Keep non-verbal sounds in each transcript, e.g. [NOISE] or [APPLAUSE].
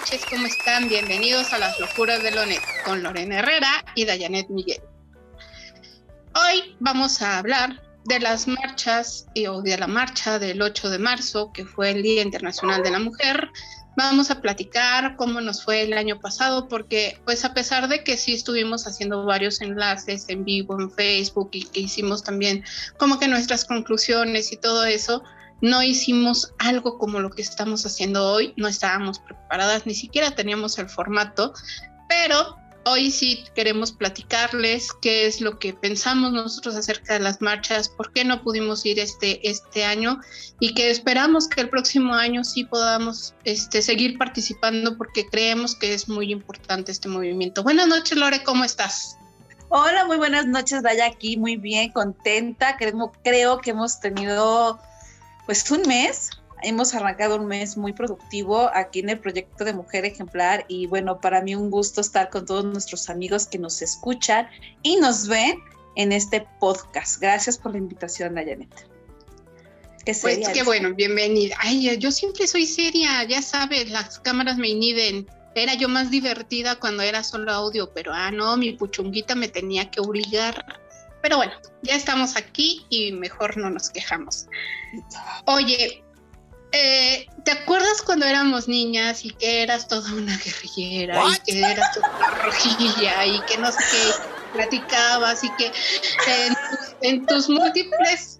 noches, ¿cómo están? Bienvenidos a las locuras de Lonet con Lorena Herrera y Dayanet Miguel. Hoy vamos a hablar de las marchas o de la marcha del 8 de marzo, que fue el Día Internacional de la Mujer. Vamos a platicar cómo nos fue el año pasado, porque pues a pesar de que sí estuvimos haciendo varios enlaces en vivo en Facebook y que hicimos también como que nuestras conclusiones y todo eso, no hicimos algo como lo que estamos haciendo hoy, no estábamos preparadas, ni siquiera teníamos el formato, pero hoy sí queremos platicarles qué es lo que pensamos nosotros acerca de las marchas, por qué no pudimos ir este, este año y que esperamos que el próximo año sí podamos este, seguir participando porque creemos que es muy importante este movimiento. Buenas noches, Lore, ¿cómo estás? Hola, muy buenas noches, Daya, aquí muy bien, contenta. Creo, creo que hemos tenido pues un mes, hemos arrancado un mes muy productivo aquí en el proyecto de Mujer Ejemplar y bueno, para mí un gusto estar con todos nuestros amigos que nos escuchan y nos ven en este podcast. Gracias por la invitación, Nayanet. Qué pues qué bueno, bienvenida. Ay, yo siempre soy seria, ya sabes, las cámaras me inhiben. Era yo más divertida cuando era solo audio, pero ah, no, mi puchunguita me tenía que obligar pero bueno, ya estamos aquí y mejor no nos quejamos. Oye, eh, ¿te acuerdas cuando éramos niñas y que eras toda una guerrillera y que eras toda una rojilla y que no sé qué platicabas y que en, tus múltiples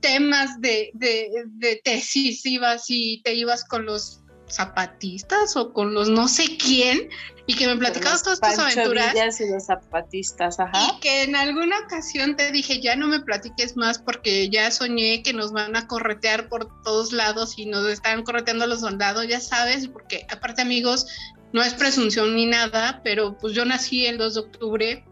temas de, de, de tesis ibas y te ibas con los zapatistas o con los no sé quién y que me platicabas todas tus aventuras. y los zapatistas, ajá. Y que en alguna ocasión te dije, ya no me platiques más porque ya soñé que nos van a corretear por todos lados y nos están correteando los soldados, ya sabes, porque aparte amigos, no es presunción ni nada, pero pues yo nací el 2 de octubre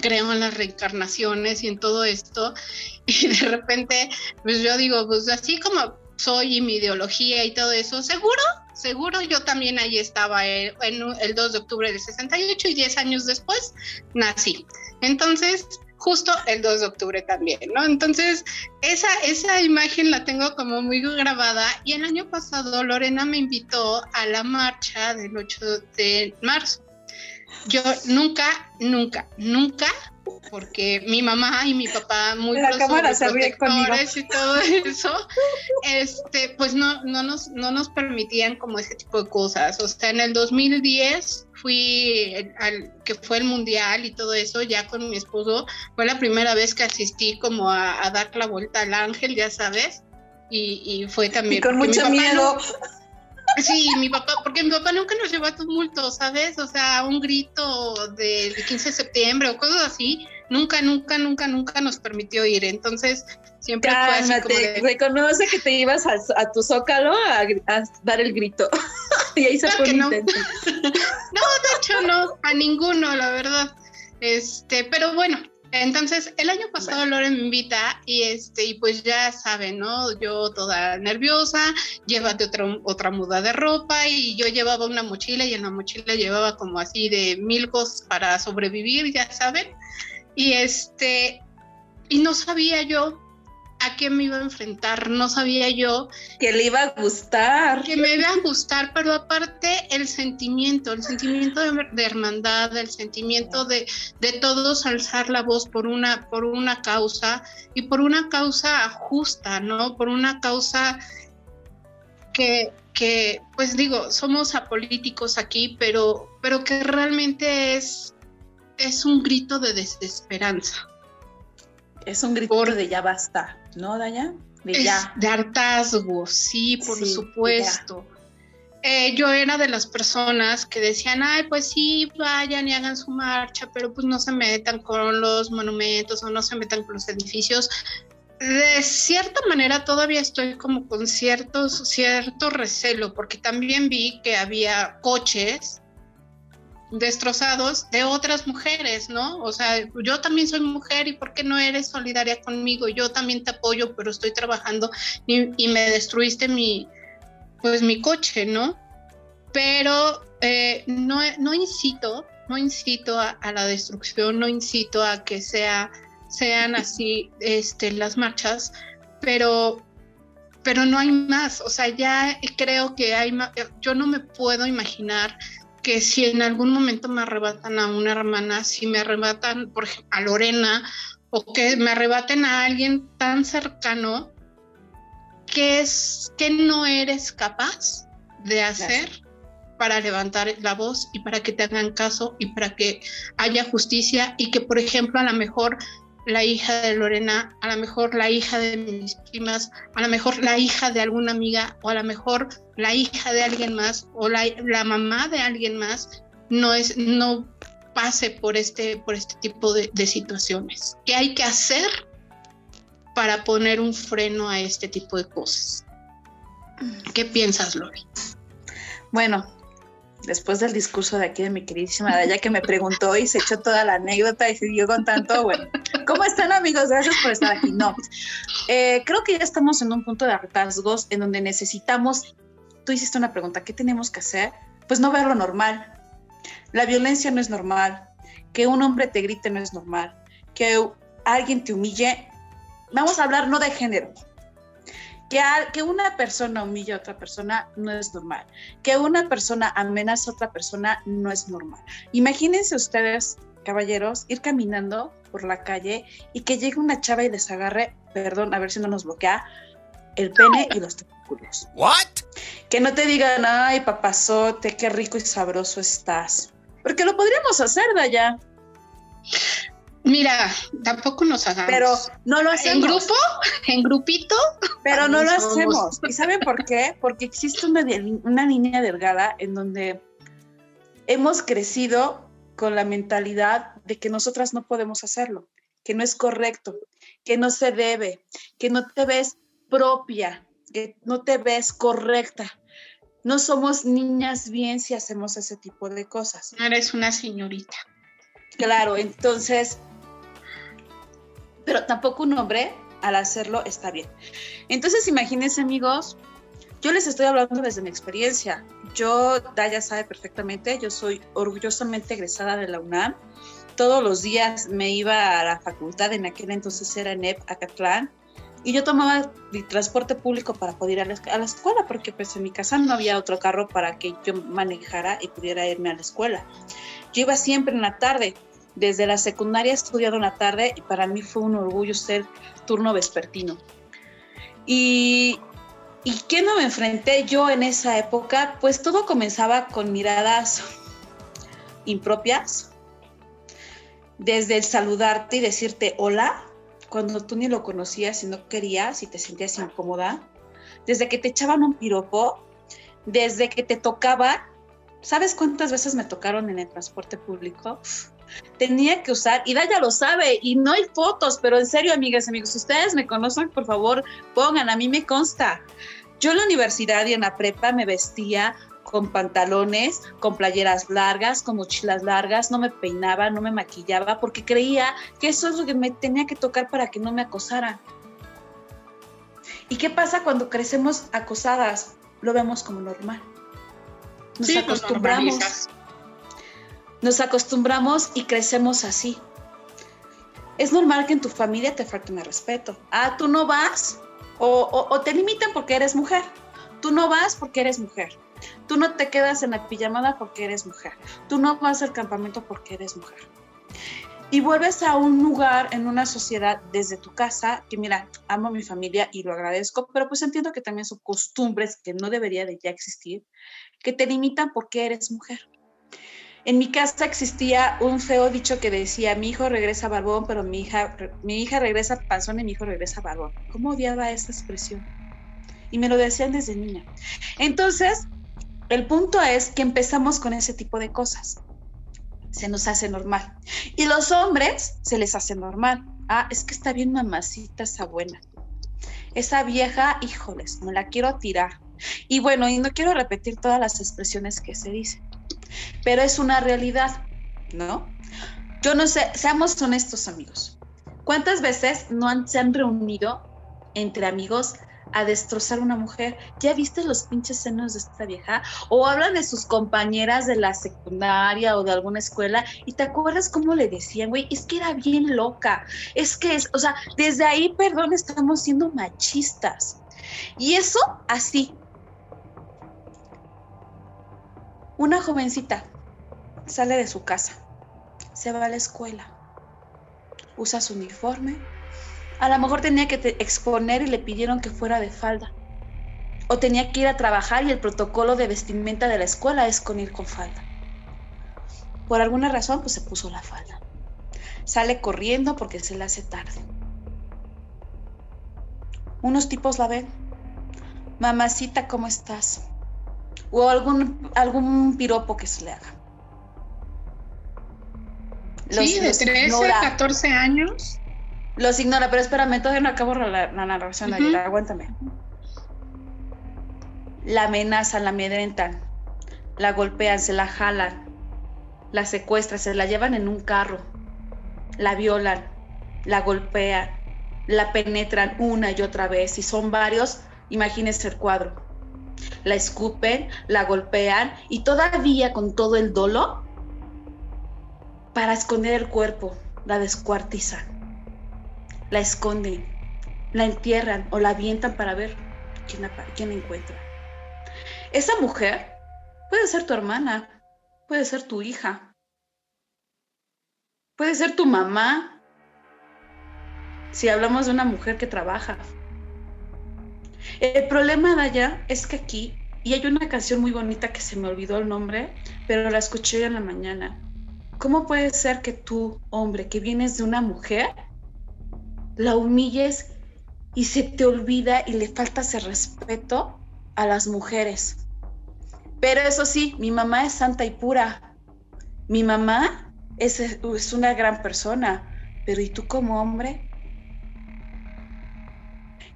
creo en las reencarnaciones y en todo esto [LAUGHS] y de repente pues yo digo pues así como soy y mi ideología y todo eso seguro seguro yo también ahí estaba eh, en el 2 de octubre del 68 y 10 años después nací. Entonces, justo el 2 de octubre también, ¿no? Entonces, esa, esa imagen la tengo como muy grabada y el año pasado Lorena me invitó a la marcha del 8 de marzo. Yo nunca, nunca, nunca porque mi mamá y mi papá muy la cámara se ríe y todo [LAUGHS] eso, este, pues no, no, nos, no nos permitían como ese tipo de cosas. O sea, en el 2010 fui al que fue el mundial y todo eso, ya con mi esposo, fue la primera vez que asistí como a, dar la vuelta al ángel, ya sabes, y, fue también... Y con mucho miedo. Sí, mi papá, porque mi papá nunca nos llevó a tumulto, ¿sabes? O sea, un grito del 15 de septiembre o cosas así, nunca, nunca, nunca, nunca nos permitió ir. Entonces, siempre fue así como de... reconoce que te ibas a, tu zócalo a, dar el grito. [LAUGHS] y ahí se fue no. [LAUGHS] no, de hecho no, a ninguno, la verdad. Este, pero bueno, entonces, el año pasado Lore me invita y este, y pues ya saben, ¿no? Yo toda nerviosa, llévate otra, otra muda de ropa y yo llevaba una mochila y en la mochila llevaba como así de mil cosas para sobrevivir, ya saben. Y este, y no sabía yo a qué me iba a enfrentar, no sabía yo. Que le iba a gustar. Que me iba a gustar, pero aparte el sentimiento, el sentimiento de, hermandad, el sentimiento de, de, todos alzar la voz por una, por una causa y por una causa justa, ¿no? Por una causa que, que pues digo, somos apolíticos aquí, pero, pero que realmente es, es un grito de desesperanza. Es un grito de ya basta. ¿No, Daya? De, ya. de hartazgo, sí, por supuesto. Eh, yo era de las personas que decían, ay, pues sí, vayan y hagan su marcha, pero pues no se metan con los monumentos o no se metan con los edificios. De cierta manera todavía estoy como con ciertos, cierto recelo, porque también vi que había coches destrozados de otras mujeres, ¿no? O sea, yo también soy mujer y ¿por qué no eres solidaria conmigo? Yo también te apoyo, pero estoy trabajando y, me destruiste mi, pues mi coche, ¿no? Pero eh, no, no incito, no incito a, la destrucción, no incito a que sea, sean así [LAUGHS] este, las marchas, pero pero no hay más, o sea, ya creo que hay yo no me puedo imaginar que si en algún momento me arrebatan a una hermana, si me arrebatan, por ejemplo, a Lorena, o que me arrebaten a alguien tan cercano, que es que no eres capaz de hacer para levantar la voz y para que te hagan caso y para que haya justicia y que, por ejemplo, a lo mejor la hija de Lorena, a lo mejor la hija de mis primas, a lo mejor la hija de alguna amiga o a lo mejor la hija de alguien más o la, la mamá de alguien más no es no pase por este por este tipo de, de situaciones. ¿Qué hay que hacer para poner un freno a este tipo de cosas? ¿Qué piensas, Lori? Bueno, después del discurso de aquí de mi queridísima Daya que me preguntó y se echó toda la anécdota y siguió contando, bueno, ¿cómo están amigos? Gracias por estar aquí. No, eh, creo que ya estamos en un punto de hartazgos en donde necesitamos, tú hiciste una pregunta, ¿qué tenemos que hacer? Pues no verlo normal. La violencia no es normal, que un hombre te grite no es normal, que alguien te humille. Vamos a hablar no de género, que, que, una persona humilla a otra persona no es normal. Que una persona amenaza a otra persona no es normal. Imagínense ustedes, caballeros, ir caminando por la calle y que llegue una chava y desagarre, perdón, a ver si no nos bloquea, el pene y los testículos. ¿What? Que no te digan, ay, papazote, qué rico y sabroso estás. Porque lo podríamos hacer, Daya. Mira, tampoco nos hagamos. Pero no lo hacemos. ¿En grupo? ¿En grupito? Pero no lo hacemos. ¿Y saben por qué? Porque existe una, una línea delgada en donde hemos crecido con la mentalidad de que nosotras no podemos hacerlo, que no es correcto, que no se debe, que no te ves propia, que no te ves correcta. No somos niñas bien si hacemos ese tipo de cosas. Eres una señorita. Claro, entonces pero tampoco un hombre al hacerlo está bien. Entonces, imagínense, amigos, yo les estoy hablando desde mi experiencia. Yo, Daya sabe perfectamente, yo soy orgullosamente egresada de la UNAM. Todos los días me iba a la facultad, en aquel entonces era en EP Acatlán, y yo tomaba el transporte público para poder ir a la, a la, escuela, porque pues en mi casa no había otro carro para que yo manejara y pudiera irme a la escuela. Yo iba siempre en la tarde, desde la secundaria he estudiado en la tarde y para mí fue un orgullo ser turno vespertino. Y, ¿Y qué no me enfrenté yo en esa época? Pues todo comenzaba con miradas impropias, desde el saludarte y decirte hola, cuando tú ni lo conocías y no querías y te sentías incómoda, desde que te echaban un piropo, desde que te tocaba, ¿sabes cuántas veces me tocaron en el transporte público? Tenía que usar, y Daya lo sabe, y no hay fotos, pero en serio, amigas y amigos, ustedes me conocen, por favor, pongan, a mí me consta. Yo en la universidad y en la prepa me vestía con pantalones, con playeras largas, con mochilas largas, no me peinaba, no me maquillaba, porque creía que eso es lo que me tenía que tocar para que no me acosara. ¿Y qué pasa cuando crecemos acosadas? Lo vemos como normal. Nos Sí, acostumbramos. Nos acostumbramos y crecemos así. Es normal que en tu familia te falten el respeto. Ah, tú no vas o, te limitan porque eres mujer. Tú no vas porque eres mujer. Tú no te quedas en la pijamada porque eres mujer. Tú no vas al campamento porque eres mujer. Y vuelves a un lugar en una sociedad desde tu casa, que mira, amo a mi familia y lo agradezco, pero pues entiendo que también son costumbres que no debería de ya existir, que te limitan porque eres mujer. En mi casa existía un feo dicho que decía, mi hijo regresa barbón, pero mi hija, mi hija regresa panzón y mi hijo regresa barbón. ¿Cómo odiaba esta expresión? Y me lo decían desde niña. Entonces, el punto es que empezamos con ese tipo de cosas. Se nos hace normal. Y los hombres se les hace normal. Ah, es que está bien mamacita esa buena. Esa vieja, híjoles, me la quiero tirar. Y bueno, y no quiero repetir todas las expresiones que se dicen pero es una realidad, ¿no? Yo no sé, seamos honestos amigos. ¿Cuántas veces no han, se han reunido entre amigos a destrozar una mujer? ¿Ya viste los pinches senos de esta vieja? O hablan de sus compañeras de la secundaria o de alguna escuela y te acuerdas cómo le decían, güey, es que era bien loca, es que es, o sea, desde ahí, perdón, estamos siendo machistas. Y eso así. Una jovencita sale de su casa, se va a la escuela, usa su uniforme. A lo mejor tenía que exponer y le pidieron que fuera de falda. O tenía que ir a trabajar y el protocolo de vestimenta de la escuela es con ir con falda. Por alguna razón, pues se puso la falda. Sale corriendo porque se le hace tarde. Unos tipos la ven. Mamacita, ¿cómo estás? O algún, algún piropo que se le haga. sí, de 13 a 14 años. Los ignora, pero espérame, todavía no acabo la, narración, aguántame. La amenazan, la amedrentan, la golpean, se la jalan, la secuestran, se la llevan en un carro, la violan, la golpean, la penetran una y otra vez. Si son varios, imagínense el cuadro. La escupen, la golpean y todavía con todo el dolo, para esconder el cuerpo, la descuartizan, la esconden, la entierran o la avientan para ver quién, quién encuentra. Esa mujer puede ser tu hermana, puede ser tu hija, puede ser tu mamá, si hablamos de una mujer que trabaja. El problema de allá es que aquí, y hay una canción muy bonita que se me olvidó el nombre, pero la escuché en la mañana. ¿Cómo puede ser que tú, hombre, que vienes de una mujer, la humilles y se te olvida y le faltas el respeto a las mujeres? Pero eso sí, mi mamá es santa y pura. Mi mamá es, es una gran persona, pero ¿y tú como hombre?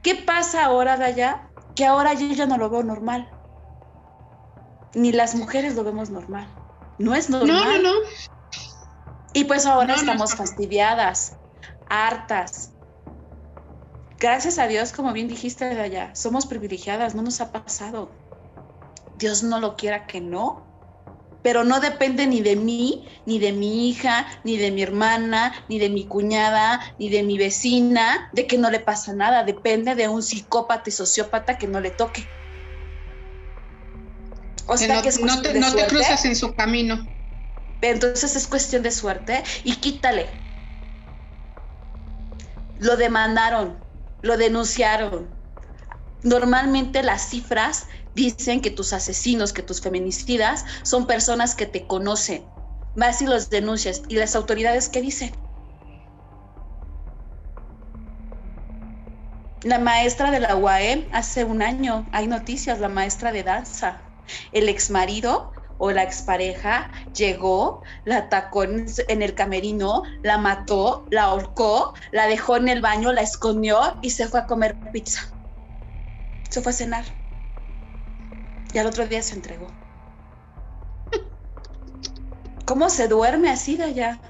¿Qué pasa ahora, Daya? Que ahora yo ya no lo veo normal. Ni las mujeres lo vemos normal. No es normal. No, no, no. Y pues ahora estamos fastidiadas, hartas. Gracias a Dios, como bien dijiste, Daya, somos privilegiadas, no nos ha pasado. Dios no lo quiera que no, pero no depende ni de mí, ni de mi hija, ni de mi hermana, ni de mi cuñada, ni de mi vecina, de que no le pasa nada, depende de un psicópata y sociópata que no le toque. O sea, que, no, te, no te cruzas en su camino. Entonces es cuestión de suerte y quítale. Lo demandaron, lo denunciaron. Normalmente las cifras dicen que tus asesinos, que tus feminicidas son personas que te conocen. Vas y los denuncias. ¿Y las autoridades qué dicen? La maestra de la UAE hace un año, hay noticias, la maestra de danza. El ex marido o la expareja llegó, la atacó en, el camerino, la mató, la ahorcó, la dejó en el baño, la escondió y se fue a comer pizza. Se fue a cenar y al otro día se entregó. ¿Cómo se duerme así de allá?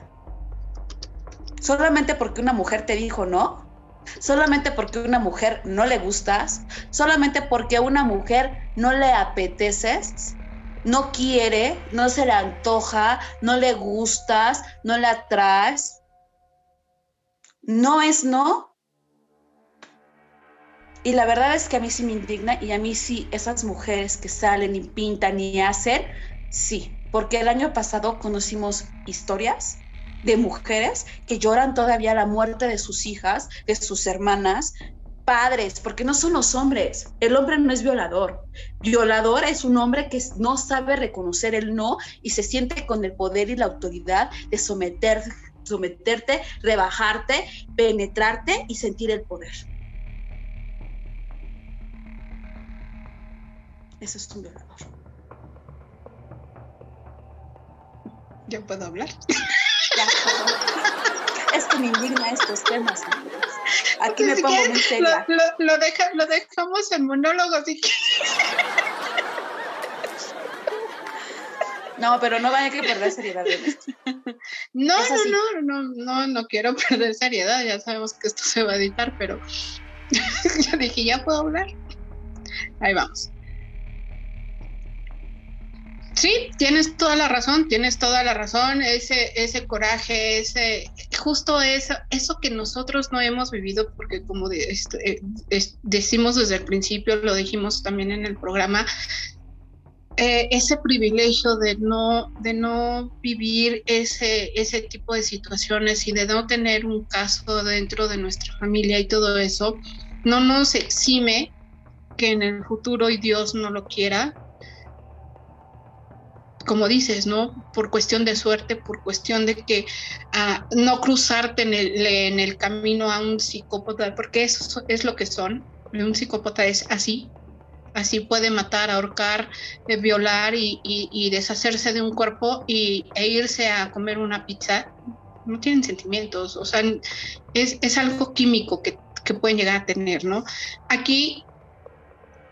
Solamente porque una mujer te dijo no, solamente porque una mujer no le gustas, solamente porque una mujer no le apeteces, no quiere, no se le antoja, no le gustas, no le atraes. No es no, y la verdad es que a mí sí me indigna y a mí sí esas mujeres que salen y pintan y hacen, sí, porque el año pasado conocimos historias de mujeres que lloran todavía la muerte de sus hijas, de sus hermanas, padres, porque no son los hombres. El hombre no es violador. Violador es un hombre que no sabe reconocer el no y se siente con el poder y la autoridad de someter, someterte, rebajarte, penetrarte y sentir el poder. Eso es un violador. ¿Ya puedo hablar? [LAUGHS] Es que me indigna estos temas. Aquí me pongo muy seria. Lo, lo, dejamos en monólogo, que... No, pero no vaya a que perder seriedad. No, no, no, no, no, no quiero perder seriedad. Ya sabemos que esto se va a editar, pero [LAUGHS] yo dije, ¿ya puedo hablar? Ahí vamos. Sí, tienes toda la razón, tienes toda la razón, ese, ese coraje, ese, justo eso, eso que nosotros no hemos vivido, porque como este, decimos desde el principio, lo dijimos también en el programa, eh, ese privilegio de no, de no vivir ese, ese tipo de situaciones y de no tener un caso dentro de nuestra familia y todo eso, no nos exime que en el futuro y Dios no lo quiera, como dices, ¿no? Por cuestión de suerte, por cuestión de que ah, no cruzarte en el, en el camino a un psicópata, porque eso es lo que son. Un psicópata es así, así puede matar, ahorcar, eh, violar y, deshacerse de un cuerpo y, e irse a comer una pizza. No tienen sentimientos, o sea, es, es algo químico que, que, pueden llegar a tener, ¿no? Aquí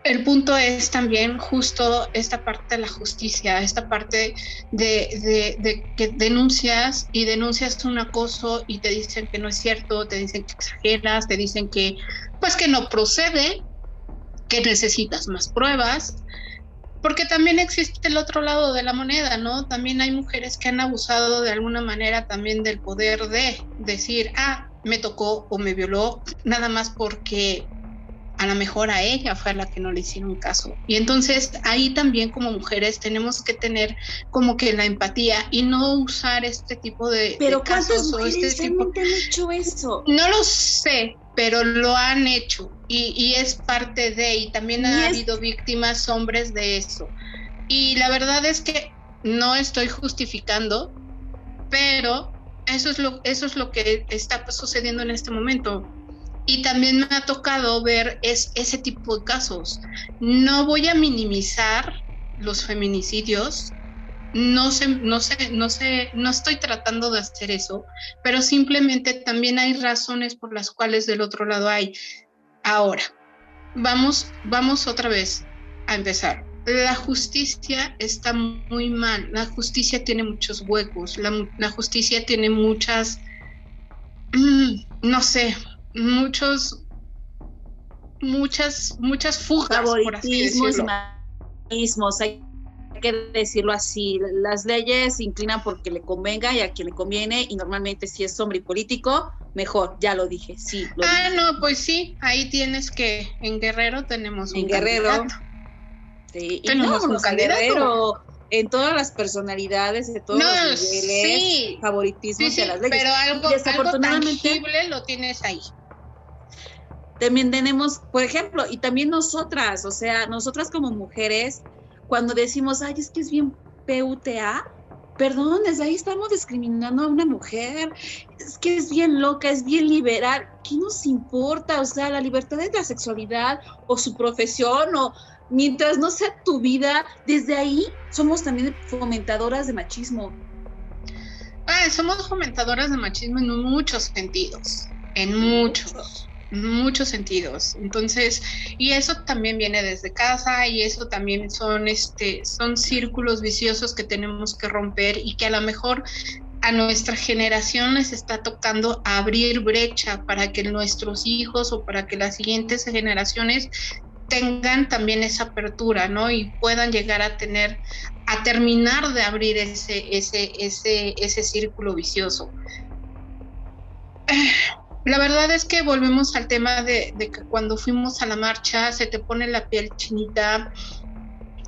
el punto es también justo esta parte de la justicia, esta parte de, que denuncias y denuncias un acoso y te dicen que no es cierto, te dicen que exageras, te dicen que pues que no procede, que necesitas más pruebas, porque también existe el otro lado de la moneda, ¿no? También hay mujeres que han abusado de alguna manera también del poder de decir, ah, me tocó o me violó, nada más porque a lo mejor a ella fue a la que no le hicieron caso. Y entonces ahí también como mujeres tenemos que tener como que la empatía y no usar este tipo de, Pero casos o este tipo... han hecho eso? No lo sé, pero lo han hecho y, es parte de, y también ha habido víctimas hombres de eso. Y la verdad es que no estoy justificando, pero eso es lo, eso es lo que está sucediendo en este momento. Y también me ha tocado ver es, ese tipo de casos. No voy a minimizar los feminicidios, no sé, no sé, no sé, no estoy tratando de hacer eso, pero simplemente también hay razones por las cuales del otro lado hay. Ahora, vamos, vamos otra vez a empezar. La justicia está muy mal, la justicia tiene muchos huecos, la, justicia tiene muchas, [CLEARS THROAT] no sé, muchos, muchas, muchas fugas. Favoritismos, por hay que decirlo así, las leyes se inclinan porque le convenga y a quien le conviene y normalmente si es hombre y político, mejor, ya lo dije, sí. ah, no, pues sí, ahí tienes que, en Guerrero tenemos un En Guerrero. Sí, tenemos un Guerrero, en todas las personalidades, de todos los niveles, sí, favoritismos de las leyes. Pero algo, algo tangible lo tienes ahí también tenemos, por ejemplo, y también nosotras, o sea, nosotras como mujeres cuando decimos, ay, es que es bien PUTA, perdón, desde ahí estamos discriminando a una mujer, es que es bien loca, es bien liberal, ¿qué nos importa? O sea, la libertad de la sexualidad o su profesión o mientras no sea tu vida, desde ahí somos también fomentadoras de machismo. Ah, somos fomentadoras de machismo en muchos sentidos, en muchos muchos sentidos. Entonces, y eso también viene desde casa y eso también son, este, son círculos viciosos que tenemos que romper y que a lo mejor a nuestra generación les está tocando abrir brecha para que nuestros hijos o para que las siguientes generaciones tengan también esa apertura, ¿no? Y puedan llegar a tener, a terminar de abrir ese, ese, ese, ese círculo vicioso. La verdad es que volvemos al tema de, que cuando fuimos a la marcha se te pone la piel chinita.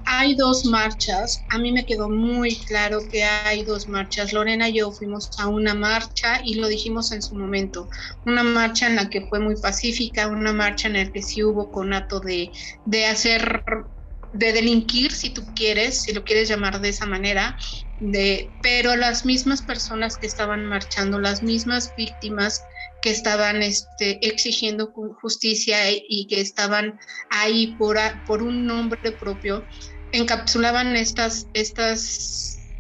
Hay dos marchas. A mí me quedó muy claro que hay dos marchas. Lorena y yo fuimos a una marcha y lo dijimos en su momento. Una marcha en la que fue muy pacífica, una marcha en la que sí hubo conato de, de hacer de delinquir, si tú quieres, si lo quieres llamar de esa manera, de, pero las mismas personas que estaban marchando, las mismas víctimas que estaban este, exigiendo justicia y que estaban ahí por, por un nombre propio, encapsulaban estas, estas,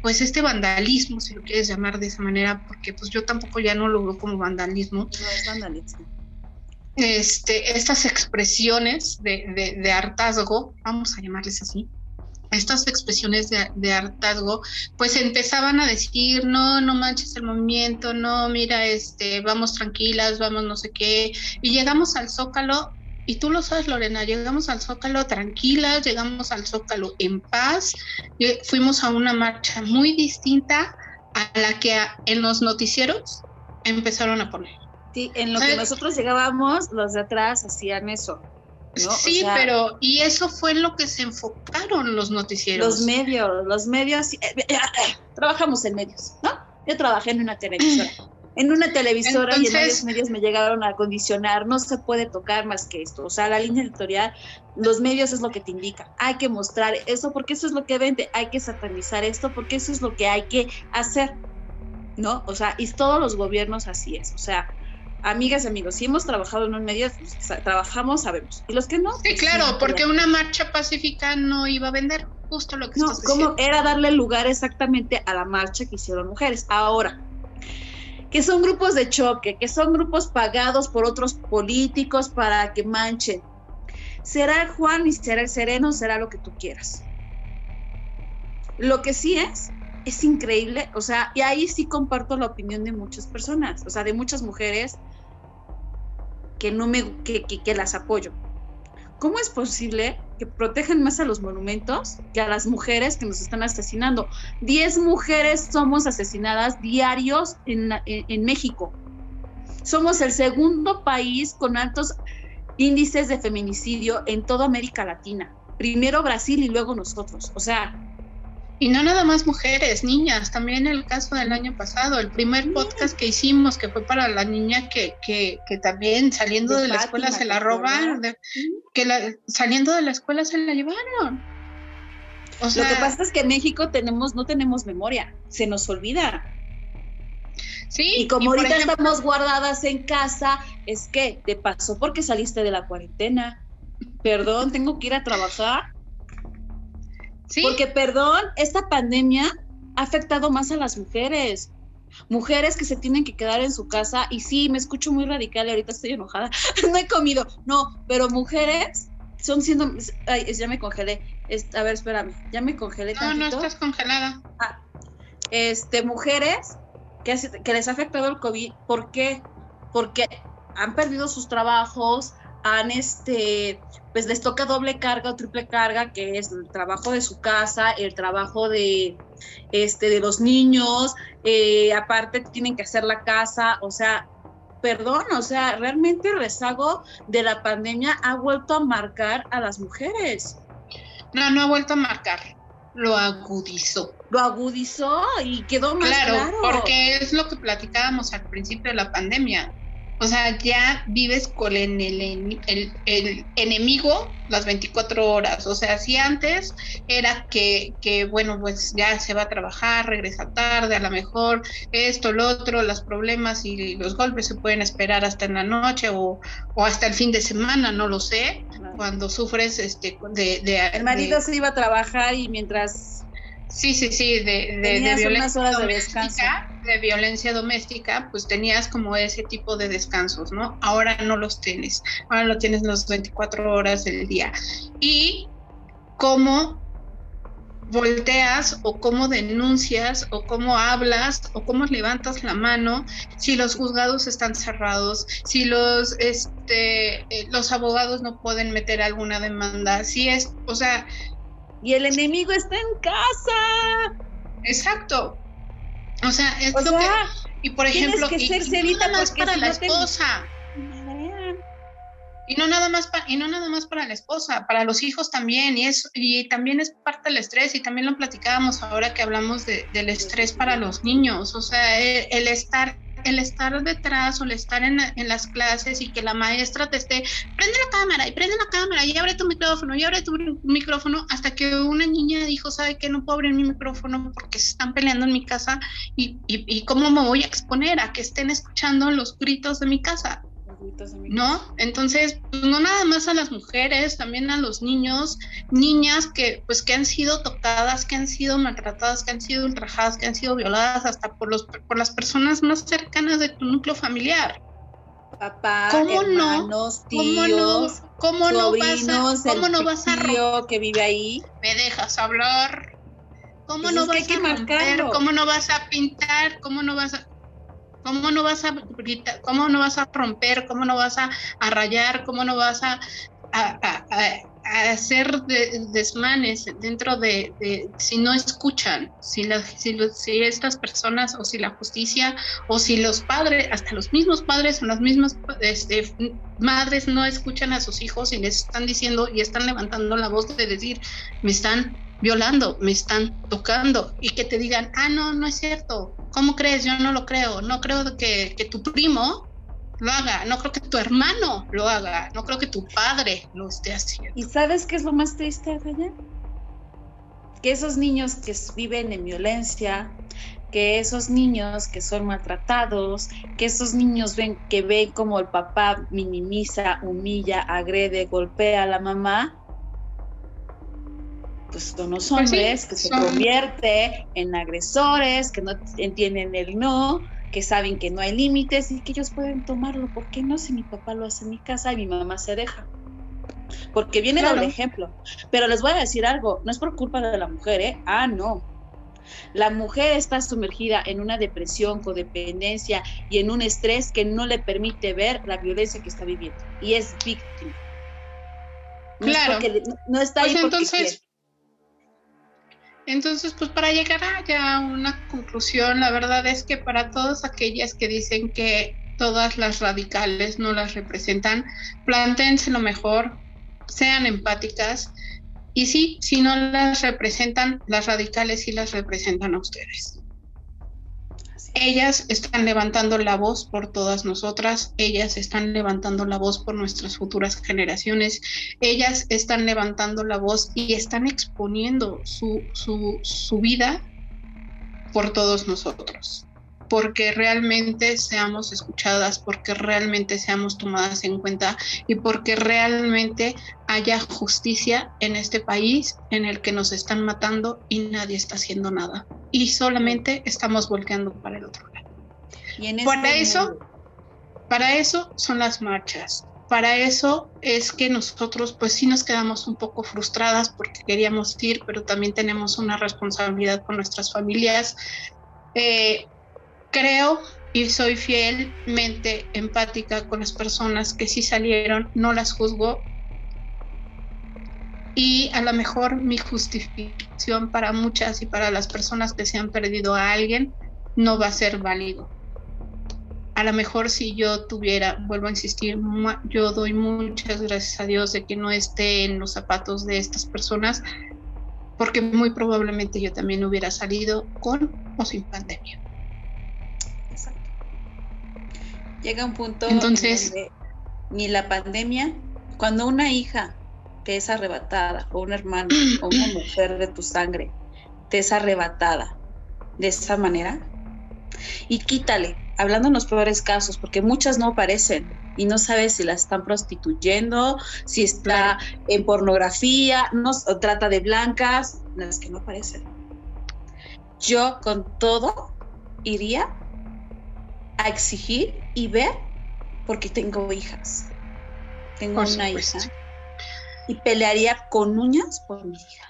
pues este vandalismo, si lo quieres llamar de esa manera, porque pues yo tampoco ya no lo veo como vandalismo. No es vandalismo. Este, estas expresiones de, de, de hartazgo, vamos a llamarles así, estas expresiones de, hartazgo, pues empezaban a decir, no, no manches el movimiento, no, mira, este, vamos tranquilas, vamos no sé qué, y llegamos al Zócalo, y tú lo sabes, Lorena, llegamos al Zócalo tranquilas, llegamos al Zócalo en paz, fuimos a una marcha muy distinta a la que en los noticieros empezaron a poner. Sí, en lo que nosotros llegábamos, los de atrás hacían eso. Sí, pero y eso fue en lo que se enfocaron los noticieros. Los medios, los medios, eh, eh, eh, trabajamos en medios, ¿no? Yo trabajé en una televisora. [CLEARS THROAT] En una televisora y en varios medios me llegaron a condicionar, no se puede tocar más que esto. O sea, la línea editorial, los medios es lo que te indica. Hay que mostrar eso porque eso es lo que vende. Hay que satanizar esto porque eso es lo que hay que hacer. ¿No? O sea, y todos los gobiernos así es. O sea, amigas y amigos, si hemos trabajado en un medio, pues, trabajamos, sabemos. Y los que no. Sí, pues, claro, porque una marcha pacífica no iba a vender justo lo que no, como era darle lugar exactamente a la marcha que hicieron mujeres. Ahora, que son grupos de choque, que son grupos pagados por otros políticos para que manchen. Será el Juan y será el Sereno, será lo que tú quieras. Lo que sí es es increíble, o sea, y ahí sí comparto la opinión de muchas personas, o sea, de muchas mujeres que no me, que, que, las apoyo. ¿Cómo es posible que protejan más a los monumentos que a las mujeres que nos están asesinando? Diez mujeres somos asesinadas diarios en, en México. Somos el segundo país con altos índices de feminicidio en toda América Latina. Primero Brasil y luego nosotros. O sea, y no nada más mujeres, niñas, también el caso del año pasado, el primer podcast que hicimos que fue para la niña que, que, que también saliendo de, la escuela se la robaron, que la, saliendo de la escuela se la llevaron. O sea, Lo que pasa es que en México tenemos, no tenemos memoria, se nos olvida. Sí, y como ahorita estamos guardadas en casa, es que te pasó porque saliste de la cuarentena. Perdón, tengo que ir a trabajar porque, perdón, esta pandemia ha afectado más a las mujeres. Mujeres que se tienen que quedar en su casa, y sí, me escucho muy radical y ahorita estoy enojada, [LAUGHS] no he comido, no, pero mujeres son siendo, ay, ya me congelé, a ver, espérame, ya me congelé. No, no estás congelada. Ah, este, mujeres que, que les ha afectado el COVID, ¿por qué? Porque han perdido sus trabajos, han este, pues les toca doble carga o triple carga, que es el trabajo de su casa, el trabajo de, este, de los niños, eh, aparte tienen que hacer la casa, o sea, perdón, o sea, realmente el rezago de la pandemia ha vuelto a marcar a las mujeres. No, no ha vuelto a marcar, lo agudizó. Lo agudizó y quedó más claro. Claro, porque es lo que platicábamos al principio de la pandemia o sea, ya vives con el, el, el, enemigo las 24 horas. O sea, si antes era que, que, bueno, pues ya se va a trabajar, regresa tarde, a lo mejor esto, lo otro, los problemas y los golpes se pueden esperar hasta en la noche o, o hasta el fin de semana, no lo sé, cuando sufres este de... de el marido se iba a trabajar y mientras Sí, sí, sí, de, de, violencia doméstica, de, violencia doméstica, pues tenías como ese tipo de descansos, ¿no? Ahora no los tienes, ahora lo tienes las 24 horas del día. Y cómo volteas o cómo denuncias o cómo hablas o cómo levantas la mano si los juzgados están cerrados, si los este eh, los abogados no pueden meter alguna demanda, si es, o sea, y el enemigo está en casa. Exacto. O sea, es lo que. Y por ejemplo, que ser y, no nada más para la esposa. Y no nada más para, y no nada más para la esposa, para los hijos también, y es, y también es parte del estrés, y también lo platicábamos ahora que hablamos de, del estrés para los niños, o sea, el estar el estar detrás o el estar en, las clases y que la maestra te esté, prende la cámara y prende la cámara y abre tu micrófono y abre tu micrófono hasta que una niña dijo, ¿sabe que No puedo abrir mi micrófono porque se están peleando en mi casa y, y, y cómo me voy a exponer a que estén escuchando los gritos de mi casa. ¿No? Entonces, pues, no nada más a las mujeres, también a los niños, niñas que pues que han sido tocadas, que han sido maltratadas, que han sido ultrajadas, que han sido violadas hasta por los por las personas más cercanas de tu núcleo familiar. Papá, ¿Cómo hermanos, no? Tíos, ¿Cómo no? ¿Cómo no vas a, cómo no vas a que vive ahí? ¿Me dejas hablar? ¿Cómo pues no vas a? ¿Cómo no vas a pintar? ¿Cómo no vas a ¿Cómo no vas a cómo no vas a romper, cómo no vas a, rayar, cómo no vas a, hacer desmanes dentro de, si no escuchan, si, si, estas personas o si la justicia o si los padres, hasta los mismos padres o las mismas este, madres no escuchan a sus hijos y les están diciendo y están levantando la voz de decir, me están violando, me están tocando y que te digan, ah, no, no es cierto, ¿cómo crees? Yo no lo creo, no creo que, que tu primo lo haga, no creo que tu hermano lo haga, no creo que tu padre lo esté haciendo. ¿Y sabes qué es lo más triste, Raya? Que esos niños que viven en violencia, que esos niños que son maltratados, que esos niños ven que ven como el papá minimiza, humilla, agrede, golpea a la mamá, pues son los pues hombres que se convierte en agresores, que no entienden el no, que saben que no hay límites y que ellos pueden tomarlo. ¿Por qué no si mi papá lo hace en mi casa y mi mamá se deja? Porque viene el ejemplo. Pero les voy a decir algo, no es por culpa de la mujer, ¿eh? Ah, no. La mujer está sumergida en una depresión, codependencia y en un estrés que no le permite ver la violencia que está viviendo. Y es víctima. claro. no está pues ahí entonces, entonces, pues para llegar a una conclusión, la verdad es que para todas aquellas que dicen que todas las radicales no las representan, plantéense lo mejor, sean empáticas y sí, si no las representan, las radicales sí las representan a ustedes. Ellas están levantando la voz por todas nosotras, ellas están levantando la voz por nuestras futuras generaciones, ellas están levantando la voz y están exponiendo su, su, su vida por todos nosotros porque realmente seamos escuchadas, porque realmente seamos tomadas en cuenta y porque realmente haya justicia en este país en el que nos están matando y nadie está haciendo nada. Y solamente estamos volteando para el otro lado. Y para este eso, para eso son las marchas. Para eso es que nosotros pues sí nos quedamos un poco frustradas porque queríamos ir, pero también tenemos una responsabilidad con nuestras familias. Eh, creo y soy fielmente empática con las personas que sí salieron, no las juzgo. Y a lo mejor mi justificación para muchas y para las personas que se han perdido a alguien no va a ser válido. A lo mejor si yo tuviera, vuelvo a insistir, yo doy muchas gracias a Dios de que no esté en los zapatos de estas personas, porque muy probablemente yo también hubiera salido con o sin pandemia. Llega un punto Entonces, ni la pandemia, cuando una hija te es arrebatada, o un hermano, [CLEARS THROAT] o una mujer de tu sangre, te es arrebatada de esa manera, y quítale, hablando en los peores casos, porque muchas no aparecen y no sabes si las están prostituyendo, si está en pornografía, no, o trata de blancas, las que no aparecen. Yo con todo iría a exigir y ver porque tengo hijas. Tengo una hija. Y pelearía con uñas por mi hija.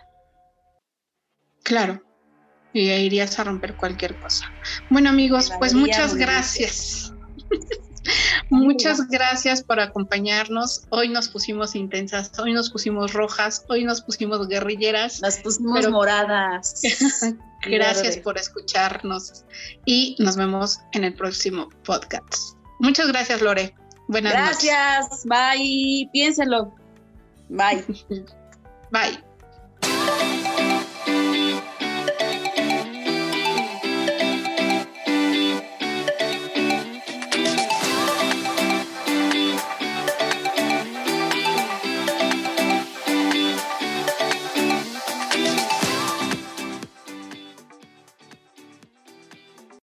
Claro. Y irías a romper cualquier cosa. Bueno amigos, pues muchas gracias. [LAUGHS] Muchas gracias por acompañarnos. Hoy nos pusimos intensas, hoy nos pusimos rojas, hoy nos pusimos guerrilleras. Las pusimos moradas. [LAUGHS] gracias por escucharnos y nos vemos en el próximo podcast. Muchas gracias, Lore. Buenas gracias. noches. Gracias. Bye. Piénselo. Bye. [LAUGHS] Bye.